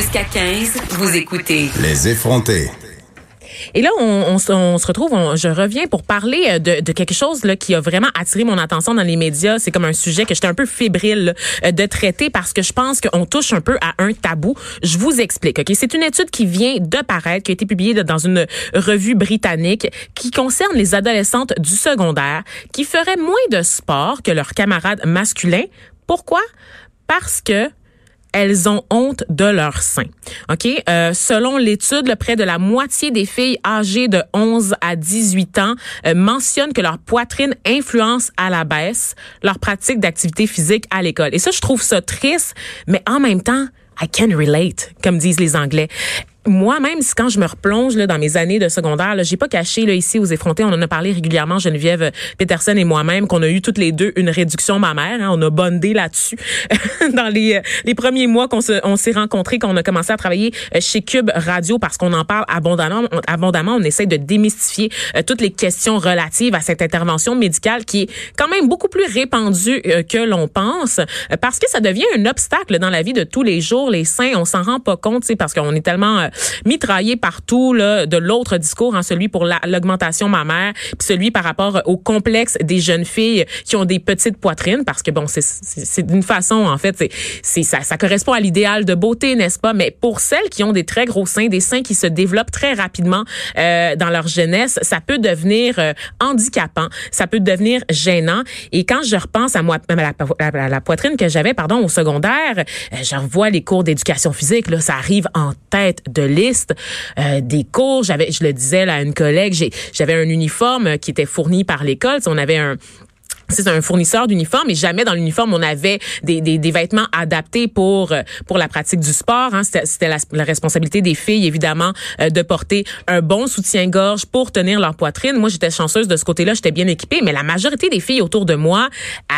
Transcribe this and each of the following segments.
Jusqu'à 15, vous écoutez Les effrontés. Et là, on, on se- on se retrouve, on- je reviens pour parler euh, de, de quelque chose là, qui a vraiment attiré mon attention dans les médias. C'est comme un sujet que j'étais un peu fébrile là, euh, de traiter parce que je pense qu'on touche un peu à un tabou. Je vous explique. Ok, C'est une étude qui vient de paraître, qui a été publiée dans une revue britannique qui concerne les adolescentes du secondaire qui feraient moins de sport que leurs camarades masculins. Pourquoi? Parce que elles ont honte de leur sein. OK? Euh, selon l'étude, près de la moitié des filles âgées de 11 à 18 ans euh, mentionnent que leur poitrine influence à la baisse leur pratique d'activité physique à l'école. Et ça, je trouve ça triste, mais en même temps, I can relate, comme disent les Anglais. Moi-même, quand je me replonge là, dans mes années de secondaire, j'ai pas caché là, ici aux effrontés, on en a parlé régulièrement, Geneviève Peterson et moi-même, qu'on a eu toutes les deux une réduction mammaire. Hein, on a bondé là-dessus dans les, euh, les premiers mois qu'on se, on s'est rencontrés, qu'on a commencé à travailler euh, chez Cube Radio parce qu'on en parle abondamment. On, abondamment, on essaie de démystifier euh, toutes les questions relatives à cette intervention médicale qui est quand même beaucoup plus répandue euh, que l'on pense euh, parce que ça devient un obstacle dans la vie de tous les jours. Les seins, on s'en rend pas compte, parce qu'on est tellement euh, mitraillé partout là, de l'autre discours, hein, celui pour la- l'augmentation mammaire, puis celui par rapport au complexe des jeunes filles qui ont des petites poitrines, parce que bon, c'est- d'une façon en fait, c'est ça, ça correspond à l'idéal de beauté, n'est-ce pas? Mais pour celles qui ont des très gros seins, des seins qui se développent très rapidement euh, dans leur jeunesse, ça peut devenir euh, handicapant, ça peut devenir gênant. Et quand je repense à moi, à la, à la poitrine que j'avais, pardon, au secondaire, euh, je revois les cours d'éducation physique, là, ça arrive en tête de liste euh, des cours. J'avais, je le disais à une collègue, j'avais un uniforme euh, qui était fourni par l'école. On avait un c'est un fournisseur d'uniformes et jamais dans l'uniforme on avait des, des, des vêtements adaptés pour euh, pour la pratique du sport. Hein. C'était, la, la responsabilité des filles évidemment euh, de porter un bon soutien-gorge pour tenir leur poitrine. Moi j'étais chanceuse de ce côté-là, j'étais bien équipée, mais la majorité des filles autour de moi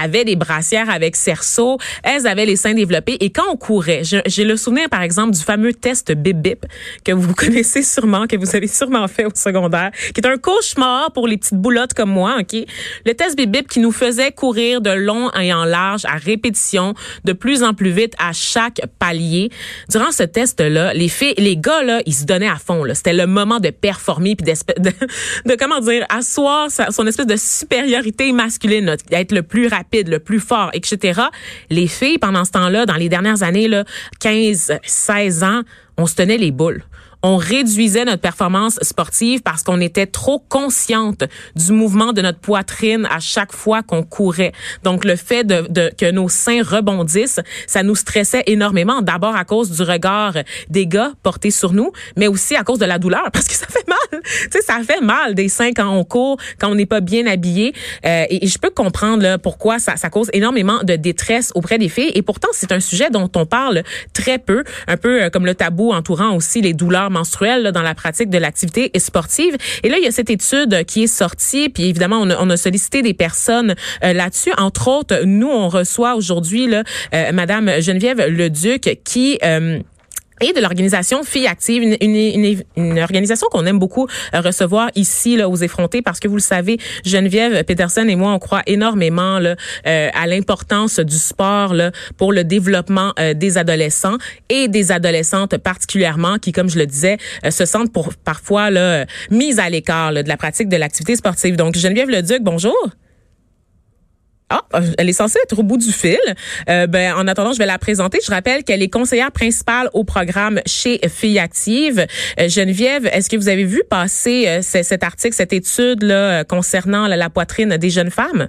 avaient des brassières avec cerceau, elles avaient les seins développés et quand on courait, j'ai le souvenir par exemple du fameux test Bip Bip que vous connaissez sûrement, que vous avez sûrement fait au secondaire, qui est un cauchemar pour les petites boulottes comme moi, ok? Le test Bip Bip qui nous faisait courir de long et en large à répétition, de plus en plus vite à chaque palier. Durant ce test-là, les filles, les gars là, ils se donnaient à fond. C'était le moment de performer puis de, de comment dire, asseoir son espèce de supériorité masculine, d'être le plus rapide, le plus fort, etc. Les filles pendant ce temps-là, dans les dernières années là, 15, 16 ans, on se tenait les boules on réduisait notre performance sportive parce qu'on était trop consciente du mouvement de notre poitrine à chaque fois qu'on courait. Donc le fait de, de- que nos seins rebondissent, ça nous stressait énormément. D'abord à cause du regard des gars portés sur nous, mais aussi à cause de la douleur parce que ça fait mal. tu sais, ça fait mal des seins quand on court, quand on n'est pas bien habillé. Euh, et, et je peux comprendre là, pourquoi ça, ça cause énormément de détresse auprès des filles. Et pourtant, c'est un sujet dont on parle très peu, un peu euh, comme le tabou entourant aussi les douleurs dans la pratique de l'activité sportive. Et là, il y a cette étude qui est sortie, puis évidemment, on a, on a sollicité des personnes euh, là-dessus. Entre autres, nous, on reçoit aujourd'hui là, euh, Madame Geneviève Leduc qui... euh, et de l'organisation Filles Actives, une, une, une, une organisation qu'on aime beaucoup euh, recevoir ici là, aux effrontés parce que vous le savez, Geneviève Peterson et moi, on croit énormément là, euh, à l'importance du sport là, pour le développement euh, des adolescents et des adolescentes particulièrement qui, comme je le disais, euh, se sentent pour, parfois là, mises à l'écart de la pratique de l'activité sportive. Donc, Geneviève Leduc, bonjour. Ah, elle est censée être au bout du fil. Euh, ben, en attendant, je vais la présenter. Je rappelle qu'elle est conseillère principale au programme chez Filles Actives. Euh, Geneviève, est-ce que vous avez vu passer euh, cet article, cette étude là euh, concernant la poitrine des jeunes femmes?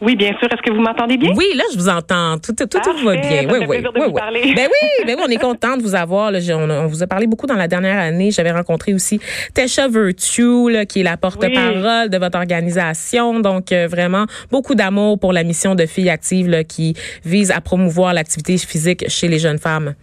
Oui, bien sûr. Est-ce que vous m'entendez bien? Oui, là, je vous entends. Tout, tout, tout va bien. ça Oui, fait oui, plaisir de oui, vous oui. parler. Ben oui, ben oui, on est content de vous avoir. Là. On, vous a parlé beaucoup dans la dernière année. J'avais rencontré aussi Tesha Virtue, là, qui est la porte-parole de votre organisation. Donc, euh, vraiment, beaucoup d'amour pour la mission de Filles Actives là, qui vise à promouvoir l'activité physique chez les jeunes femmes.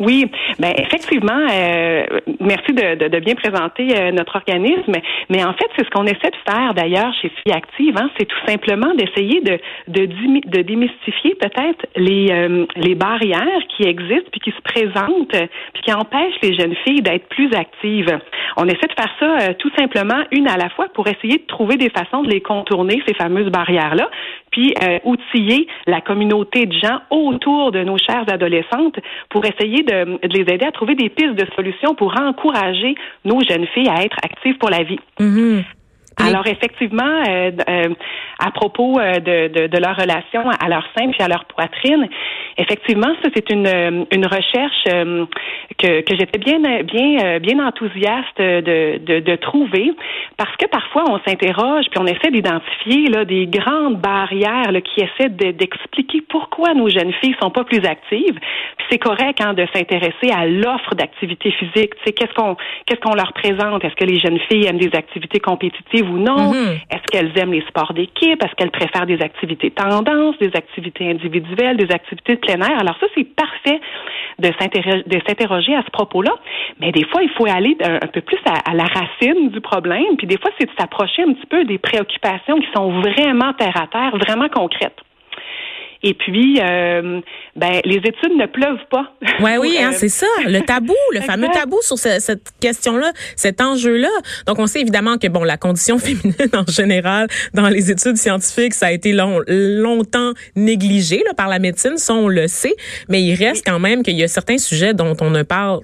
Oui, ben effectivement, euh, merci de, bien présenter euh, notre organisme. Mais en fait, c'est ce qu'on essaie de faire d'ailleurs chez Filles Active. Hein, c'est tout simplement d'essayer de, de, de démystifier peut-être les, euh, les barrières qui existent puis qui se présentent puis qui empêchent les jeunes filles d'être plus actives. On essaie de faire ça tout simplement une à la fois pour essayer de trouver des façons de les contourner ces fameuses barrières là, puis outiller la communauté de gens autour de nos chères adolescentes pour essayer de de, les aider à trouver des pistes de solutions pour encourager nos jeunes filles à être actives pour la vie. Mm-hmm. Alors effectivement, euh, euh, à propos euh, de, de, de, leur relation à leur sein puis à leur poitrine, effectivement, ça c'est une, une recherche que, que j'étais bien bien bien enthousiaste de, de, de, trouver parce que parfois on s'interroge puis on essaie d'identifier là des grandes barrières là, qui essaient d'expliquer pourquoi nos jeunes filles sont pas plus actives. Puis c'est correct hein, de s'intéresser à l'offre d'activité physique. Tu sais, qu'est-ce qu'on qu'est-ce qu'on leur présente? Est-ce que les jeunes filles aiment des activités compétitives ou non? Mm-hmm. Est-ce qu'elles aiment les sports d'équipe? Est-ce qu'elles préfèrent des activités tendances, des activités individuelles, des activités de plein air? Alors ça, c'est parfait de s'interroger à ce propos-là. Mais des fois, il faut aller un, peu plus à, la racine du problème. Puis des fois, c'est de s'approcher un petit peu des préoccupations qui sont vraiment terre à terre, vraiment concrètes. Et puis, euh, ben, les études ne pleuvent pas. Ouais, oui, hein, c'est ça. Le tabou, le fameux tabou sur cette question-là, cet enjeu-là. Donc, on sait évidemment que, bon, la condition féminine en général, dans les études scientifiques, ça a été long, longtemps négligé là, par la médecine, ça, on le sait. Mais il reste quand même qu'il y a certains sujets dont on ne parle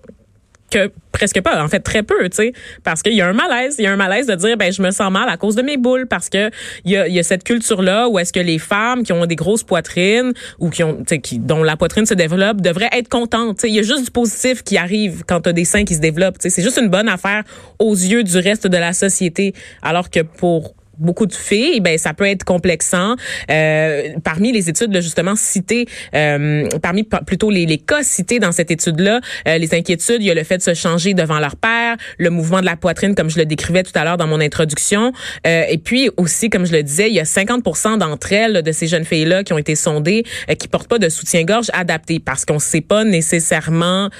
que presque pas, en fait très peu, tu sais, parce qu'il y a un malaise, il y a un malaise de dire ben je me sens mal à cause de mes boules parce que il y a, cette culture là où est-ce que les femmes qui ont des grosses poitrines ou qui ont qui dont la poitrine se développe devraient être contentes, il y a juste du positif qui arrive quand tu as des seins qui se développent, c'est juste une bonne affaire aux yeux du reste de la société. Alors que pour beaucoup de filles, ben ça peut être complexant. Euh, parmi les études là, justement citées, euh, parmi plutôt les, les, cas cités dans cette étude-là, euh, les inquiétudes, il y a le fait de se changer devant leur père, le mouvement de la poitrine, comme je le décrivais tout à l'heure dans mon introduction, euh, et puis aussi, comme je le disais, il y a 50% d'entre elles, de ces jeunes filles-là, qui ont été sondées, euh, qui portent pas de soutien-gorge adapté, parce qu'on sait pas nécessairement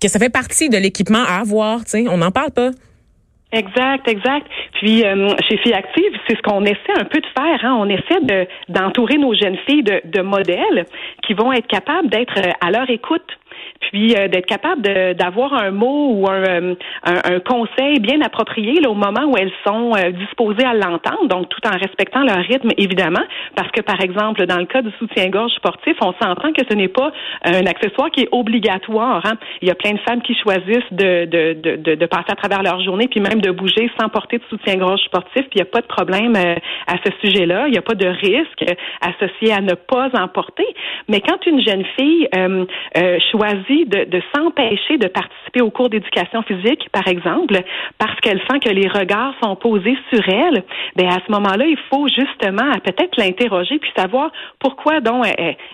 que ça fait partie de l'équipement à avoir. Sais, on n'en parle pas. Exact, exact. Puis euh, chez Filles Actives, c'est ce qu'on essaie un peu de faire. Hein. On essaie de d'entourer nos jeunes filles de, de modèles qui vont être capables d'être euh, à leur écoute puis euh, d'être capable d'avoir un mot ou euh, un, un, conseil bien approprié là, au moment où elles sont euh, disposées à l'entendre, donc tout en respectant leur rythme, évidemment, parce que, par exemple, dans le cas du soutien-gorge sportif, on s'entend que ce n'est pas un accessoire qui est obligatoire. Hein. Il y a plein de femmes qui choisissent de, de, de, de, passer à travers leur journée, puis même de bouger sans porter de soutien-gorge sportif, puis il n'y a pas de problème à ce sujet-là. Il n'y a pas de risque associé à ne pas en porter. Mais quand une jeune fille choisit de, s'empêcher de participer au cours d'éducation physique, par exemple, parce qu'elle sent que les regards sont posés sur elle, ben à ce moment-là, il faut justement peut-être l'interroger puis savoir pourquoi donc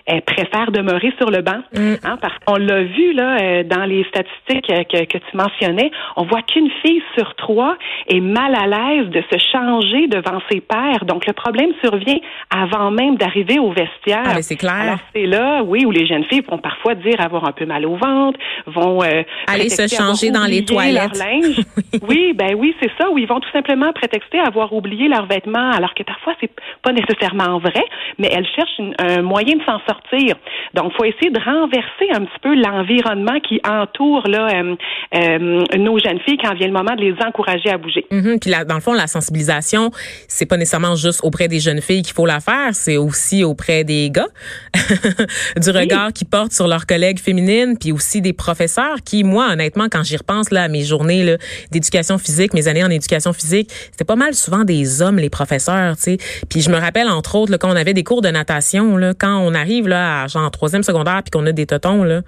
elle, préfère demeurer sur le banc. Mm. Hein, parce qu'on l'a vu là euh, dans les statistiques que, que tu mentionnais, on voit qu'une fille sur trois est mal à l'aise de se changer devant ses pairs. Donc le problème survient avant même d'arriver au vestiaire. Ah, c'est clair. Alors c'est là, oui, où les jeunes filles vont parfois dire avoir un peu mal au ventre, vont euh, aller se changer dans les toilettes. oui, ben oui, c'est ça. Où ils vont tout simplement prétexter avoir oublié leurs vêtements, alors que parfois c'est pas nécessairement vrai, mais elles cherchent un moyen de s'en sortir. Donc, faut essayer de renverser un petit peu l'environnement qui entoure là euh, euh, nos jeunes filles quand vient le moment de les encourager à bouger. Mm-hmm. Puis là, dans le fond, la sensibilisation, c'est pas nécessairement juste auprès des jeunes filles qu'il faut la faire, c'est aussi auprès des gars, du regard qu'ils portent sur leurs collègues féminines, puis aussi des professeurs qui, moi, honnêtement, quand j'y repense là à mes journées d'éducation physique, mes années en éducation physique, c'était pas mal souvent des hommes les professeurs, tu sais. Puis je me rappelle entre autres là, quand on avait des cours de natation, là, quand on arrive là à genre troisième secondaire puis qu'on a des totons là,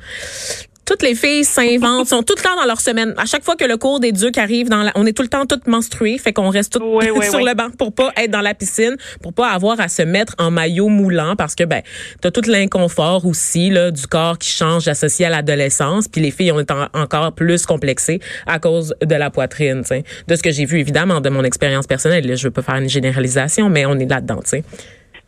toutes les filles s'inventent, sont tout le temps dans leur semaine. À chaque fois que le cours des ducs arrive, dans la, on est tout le temps toutes menstruées, fait qu'on reste toutes sur le banc pour pas être dans la piscine, pour pas avoir à se mettre en maillot moulant parce que ben t'as tout l'inconfort aussi là du corps qui change associé à l'adolescence, puis les filles ont été encore plus complexées à cause de la poitrine, sais. De ce que j'ai vu évidemment de mon expérience personnelle, je veux pas faire une généralisation, mais on est là-dedans, tu sais.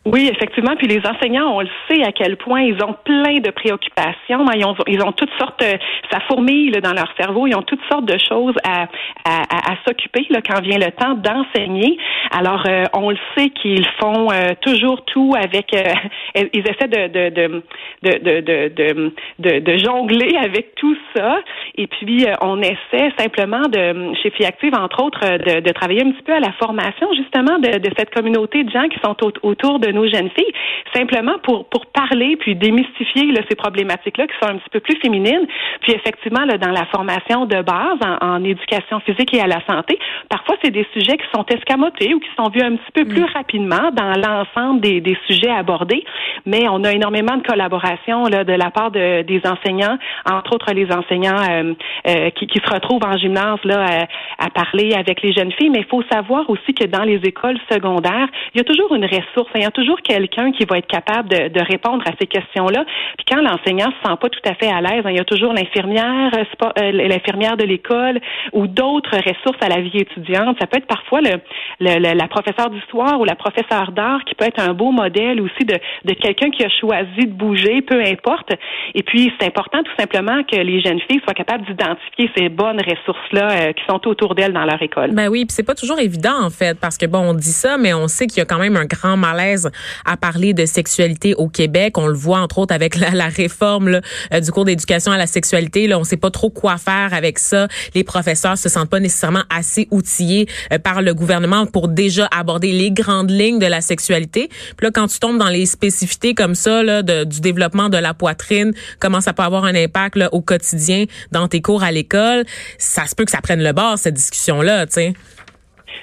Oui, effectivement. Puis les enseignants, on le sait à quel point ils ont plein de préoccupations. Ils ont, ils ont toutes sortes, euh, ça fourmille dans leur cerveau. Ils ont toutes sortes de choses à, à, à, s'occuper quand vient le temps d'enseigner. Alors, euh, on le sait qu'ils font euh, toujours tout avec. ils essaient de de de, de de, de, jongler avec tout ça. Et puis, on essaie simplement de, chez Fiactive, entre autres, de, travailler un petit peu à la formation justement de, de cette communauté de gens qui sont autour de nos jeunes filles, simplement pour, pour parler puis démystifier là, ces problématiques-là qui sont un petit peu plus féminines. Puis effectivement, là, dans la formation de base en, éducation physique et à la santé, parfois c'est des sujets qui sont escamotés ou qui sont vus un petit peu plus mm. rapidement dans l'ensemble des, des sujets abordés. Mais on a énormément de collaboration là, de la part de, des enseignants, entre autres les enseignants euh, euh, qui, qui, se retrouvent en gymnase là, à, à parler avec les jeunes filles. Mais il faut savoir aussi que dans les écoles secondaires, il y a toujours une ressource, il y a toujours quelqu'un qui va être capable de, répondre à ces questions-là. Puis quand l'enseignant se sent pas tout à fait à l'aise, hein, il y a toujours l'infirmière, euh, euh, l'infirmière de l'école ou d'autres ressources à la vie étudiante. Ça peut être parfois le, le, la professeure d'histoire ou la professeure d'art qui peut être un beau modèle aussi de, de quelqu'un qui a choisi de bouger, peu importe. Et puis c'est important tout simplement que les jeunes filles soient capables d'identifier ces bonnes ressources-là euh, qui sont autour d'elles dans leur école. Ben oui, puis c'est pas toujours évident en fait parce que bon, on dit ça, mais on sait qu'il y a quand même un grand malaise à parler de sexualité au Québec. On le voit entre autres avec la, la réforme là, euh, du cours d'éducation à la sexualité. Là, on sait pas trop quoi faire avec ça. Les professeurs se sentent pas nécessairement assez outillés euh, par le gouvernement pour déjà aborder les grandes lignes de la sexualité. Puis là, quand tu tombes dans les spécificités comme ça là, du développement de la poitrine, comment ça peut avoir un impact là, au quotidien dans tes cours à l'école, ça se peut que ça prenne le bord cette discussion là, tu sais.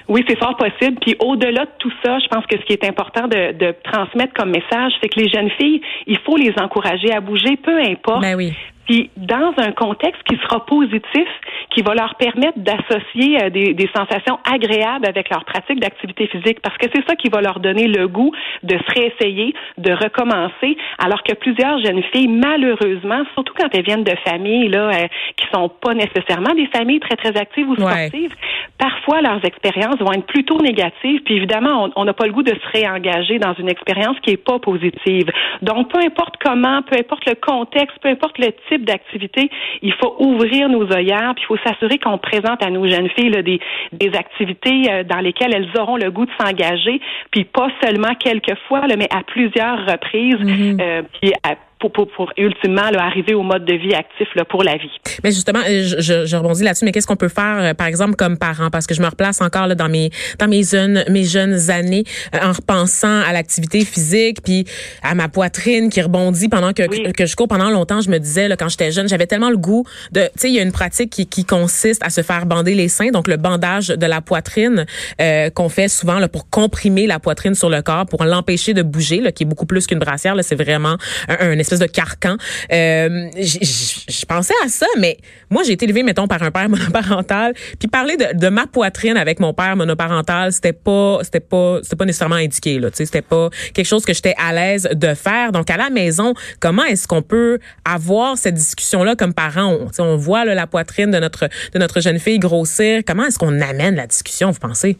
Oui, c'est fort possible. Puis au-delà de tout ça, je pense que ce qui est important de, de transmettre comme message, c'est que les jeunes filles, il faut les encourager à bouger, peu importe. Ben oui puis dans un contexte qui sera positif, qui va leur permettre d'associer euh, des, des, sensations agréables avec leur pratique d'activité physique, parce que c'est ça qui va leur donner le goût de se réessayer, de recommencer, alors que plusieurs jeunes filles, malheureusement, surtout quand elles viennent de familles là, euh, qui sont pas nécessairement des familles très très actives ou sportives, parfois leurs expériences vont être plutôt négatives. Puis évidemment, on n'a pas le goût de se réengager dans une expérience qui est pas positive. Donc, peu importe comment, peu importe le contexte, peu importe le type d'activité, il faut ouvrir nos œillères, puis il faut s'assurer qu'on présente à nos jeunes filles des, des activités euh, dans lesquelles elles auront le goût de s'engager, puis pas seulement quelques fois, mais à plusieurs reprises, mm-hmm. euh, puis à pour, pour, ultimement arriver au mode de vie actif là, pour la vie. Mais justement, je, je rebondis là-dessus, mais qu'est-ce qu'on peut faire, euh, par exemple, comme parent? Parce que je me replace encore là, dans mes dans mes jeunes mes jeunes années euh, en repensant à l'activité physique, puis à ma poitrine qui rebondit pendant que, que, je cours pendant longtemps. Je me disais, là, quand j'étais jeune, j'avais tellement le goût de... Tu sais, il y a une pratique qui, qui consiste à se faire bander les seins, donc le bandage de la poitrine euh, qu'on fait souvent là, pour comprimer la poitrine sur le corps, pour l'empêcher de bouger, là, qui est beaucoup plus qu'une brassière. C'est vraiment un, un espèce de carcan. Euh, je pensais à ça, mais moi, j'ai été élevée, mettons, par un père monoparental. Puis parler de, ma poitrine avec mon père monoparental, c'était pas, c'était pas, c'était pas nécessairement indiqué, là. Tu sais, c'était pas quelque chose que j'étais à l'aise de faire. Donc, à la maison, comment est-ce qu'on peut avoir cette discussion-là comme parents? On, on voit là, la poitrine de notre, de notre jeune fille grossir. Comment est-ce qu'on amène la discussion, vous pensez?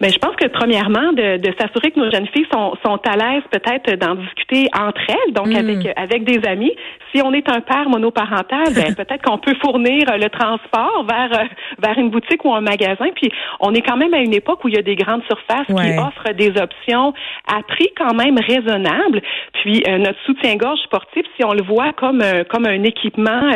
Mais je pense que premièrement, de, de s'assurer que nos jeunes filles sont, sont à l'aise peut-être d'en discuter entre elles, donc mm. avec avec des amis. Si on est un père monoparental, ben, peut-être qu'on peut fournir le transport vers euh, vers une boutique ou un magasin. Puis on est quand même à une époque où il y a des grandes surfaces qui offrent des options à prix quand même raisonnable. Puis euh, notre soutien-gorge sportif, si on le voit comme euh, comme un équipement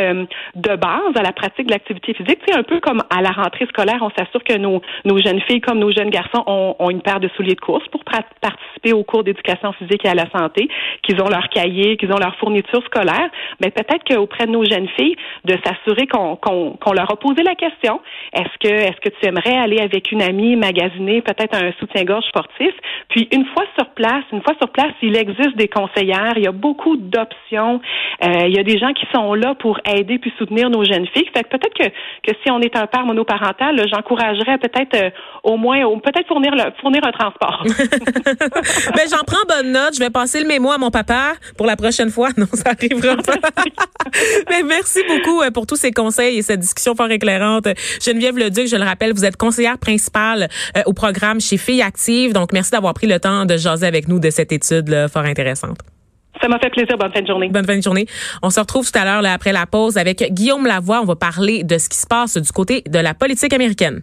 de base à la pratique de l'activité physique, c'est un peu comme à la rentrée scolaire, on s'assure que nos nos jeunes filles comme nos jeunes garçons ont, une paire de souliers de course pour participer aux cours d'éducation physique et à la santé, qu'ils ont leur cahier, qu'ils ont leur fourniture scolaire, mais peut-être qu'auprès de nos jeunes filles, de s'assurer qu'on leur a posé la question est-ce que est-ce que tu aimerais aller avec une amie magasiner peut-être un soutien-gorge sportif? Puis une fois sur place, une fois sur place, il existe des conseillères, il y a beaucoup d'options, euh, il y a des gens qui sont là pour aider puis soutenir nos jeunes filles. Fait peut-être que, que si on est un père monoparental, j'encouragerais peut-être euh, au moins, peut-être peut-être fournir, le, fournir un transport. ben, j'en prends bonne note. Je vais passer le mémo à mon papa pour la prochaine fois. Non, ça arrivera pas. Mais merci beaucoup euh, pour tous ces conseils et cette discussion fort éclairante. Geneviève Leduc, je le rappelle, vous êtes conseillère principale euh, au programme chez Filles Actives. Donc, merci d'avoir pris le temps de jaser avec nous de cette étude là, fort intéressante. Ça m'a fait plaisir. Bonne fin de journée. Bonne fin de journée. On se retrouve tout à l'heure après la pause avec Guillaume Lavoie. On va parler de ce qui se passe du côté de la politique américaine.